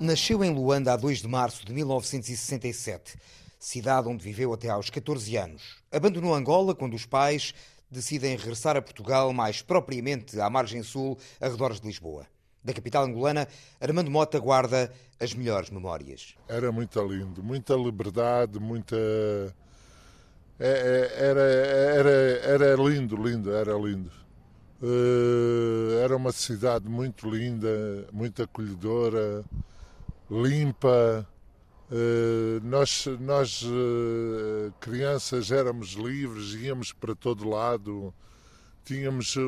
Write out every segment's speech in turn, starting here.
Nasceu em Luanda a 2 de março de 1967, cidade onde viveu até aos 14 anos. Abandonou Angola quando os pais decidem regressar a Portugal, mais propriamente à margem sul, arredores de Lisboa. Da capital angolana, Armando Mota guarda as melhores memórias. Era muito lindo, muita liberdade, muita. É, é, Era, era, era lindo, lindo, era lindo. Eh, Era uma cidade muito linda, muito acolhedora, limpa. Eh, Nós, nós eh, crianças, éramos livres, íamos para todo lado. Tínhamos eh,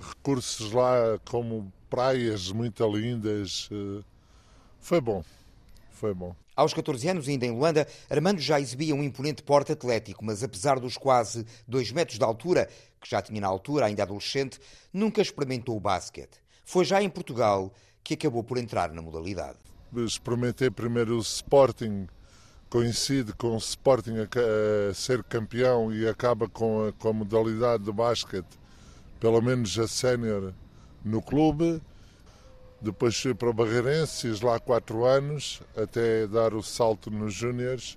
recursos lá como praias muito lindas. Foi bom, foi bom. Aos 14 anos, ainda em Luanda, Armando já exibia um imponente porte atlético, mas apesar dos quase 2 metros de altura, que já tinha na altura, ainda adolescente, nunca experimentou o basquete. Foi já em Portugal que acabou por entrar na modalidade. Experimentei primeiro o Sporting, coincide com o Sporting a, a ser campeão e acaba com a, com a modalidade de basquete, pelo menos a sénior, no clube. Depois fui para o Barreirense, fiz lá quatro anos, até dar o salto nos Júniores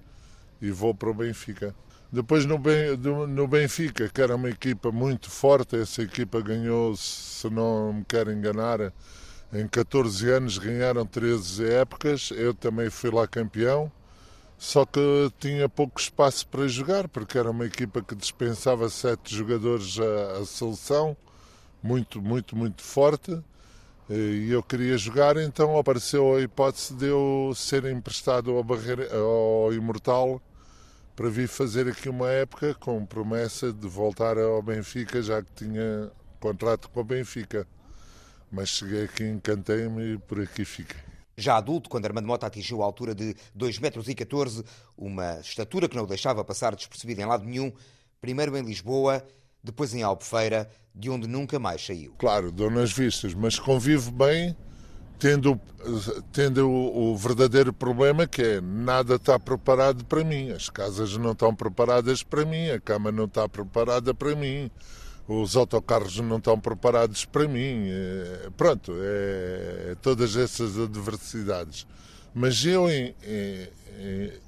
e vou para o Benfica. Depois no, Ben- no Benfica, que era uma equipa muito forte, essa equipa ganhou, se não me quero enganar, em 14 anos ganharam 13 épocas, eu também fui lá campeão, só que tinha pouco espaço para jogar, porque era uma equipa que dispensava sete jogadores a, a seleção, muito, muito, muito forte, e eu queria jogar, então apareceu a hipótese de eu ser emprestado ao, Barreira, ao Imortal para vir fazer aqui uma época com promessa de voltar ao Benfica, já que tinha contrato com o Benfica. Mas cheguei aqui, encantei-me e por aqui fiquei. Já adulto, quando Armando Mota atingiu a altura de 2 metros e 14, uma estatura que não o deixava passar despercebido em lado nenhum, primeiro em Lisboa, depois em Albufeira, de onde nunca mais saiu. Claro, dou nas vistas, mas convivo bem, tendo, tendo o, o verdadeiro problema que é nada está preparado para mim. As casas não estão preparadas para mim, a cama não está preparada para mim, os autocarros não estão preparados para mim. É, pronto, é, é todas essas adversidades. Mas eu,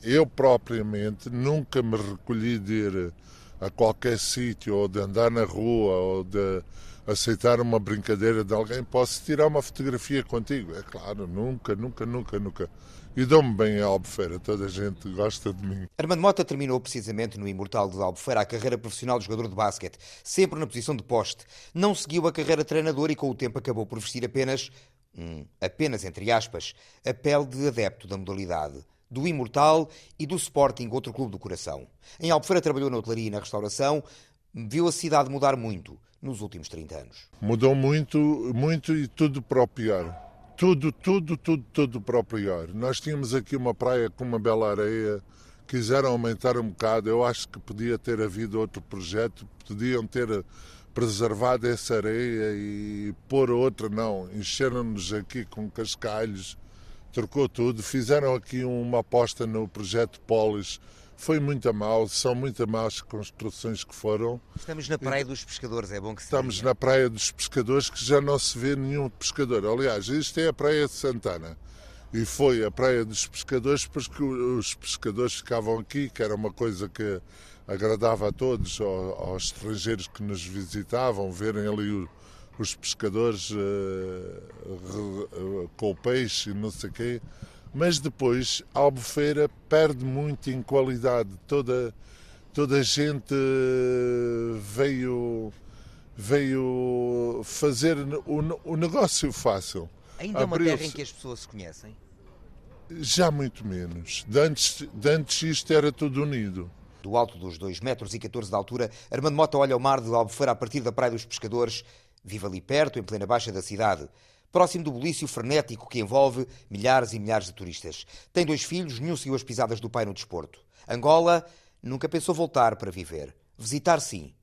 eu propriamente nunca me recolhi de ir a qualquer sítio ou de andar na rua ou de aceitar uma brincadeira de alguém. Posso tirar uma fotografia contigo? É claro, nunca, nunca, nunca, nunca. E dou-me bem a Albufeira, toda a gente gosta de mim. Armando Mota terminou precisamente no Imortal de Albufeira a carreira profissional de jogador de basquete, sempre na posição de poste. Não seguiu a carreira de treinador e com o tempo acabou por vestir apenas, hum, apenas entre aspas, a pele de adepto da modalidade. Do Imortal e do Sporting, outro clube do coração. Em Albufeira trabalhou na hotelaria e na restauração, viu a cidade mudar muito nos últimos 30 anos. Mudou muito, muito e tudo para o pior. Tudo, tudo, tudo, tudo para o pior. Nós tínhamos aqui uma praia com uma bela areia, quiseram aumentar um bocado. Eu acho que podia ter havido outro projeto, podiam ter preservado essa areia e pôr outra. Não, encheram-nos aqui com cascalhos, trocou tudo. Fizeram aqui uma aposta no projeto Polis. Foi muito a mal, são muito más construções que foram. Estamos na Praia dos Pescadores, é bom que se Estamos diga. na Praia dos Pescadores, que já não se vê nenhum pescador. Aliás, isto é a Praia de Santana. E foi a Praia dos Pescadores porque os pescadores ficavam aqui, que era uma coisa que agradava a todos, ao- aos estrangeiros que nos visitavam, verem ali o- os pescadores re- eh, com o peixe e não sei o quê. Mas depois, a Albufeira perde muito em qualidade. Toda, toda a gente eh, veio veio fazer o, o negócio fácil. Ainda é uma terra em que as pessoas se conhecem? Já muito menos. De antes, de antes isto era tudo unido. Do alto dos 2 metros e 14 de altura, Armando Mota olha o mar de Albufeira a partir da Praia dos Pescadores. Vive ali perto, em plena baixa da cidade. Próximo do bulício frenético que envolve milhares e milhares de turistas. Tem dois filhos, nenhum seguiu as pisadas do pai no desporto. Angola nunca pensou voltar para viver. Visitar, sim.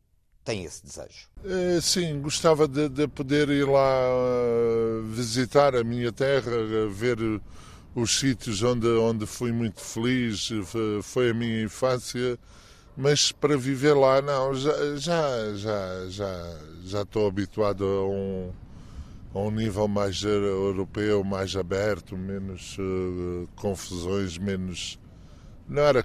Tem esse desejo. Eh, Sim, gostava de, de poder ir lá eh, visitar a minha terra, ver os sítios onde, onde fui muito feliz, eh, foi- a minha infância, mas para viver lá, não, já já já, já estou habituado a um, a um nível mais europeu, mais aberto, menos uh, confusões, menos. Não era,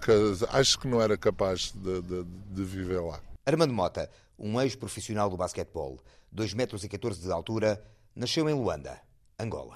acho que não era capaz de, de, de viver lá. Armando Mota, um ex-profissional do basquetebol, 2,14 metros de altura, nasceu em Luanda, Angola.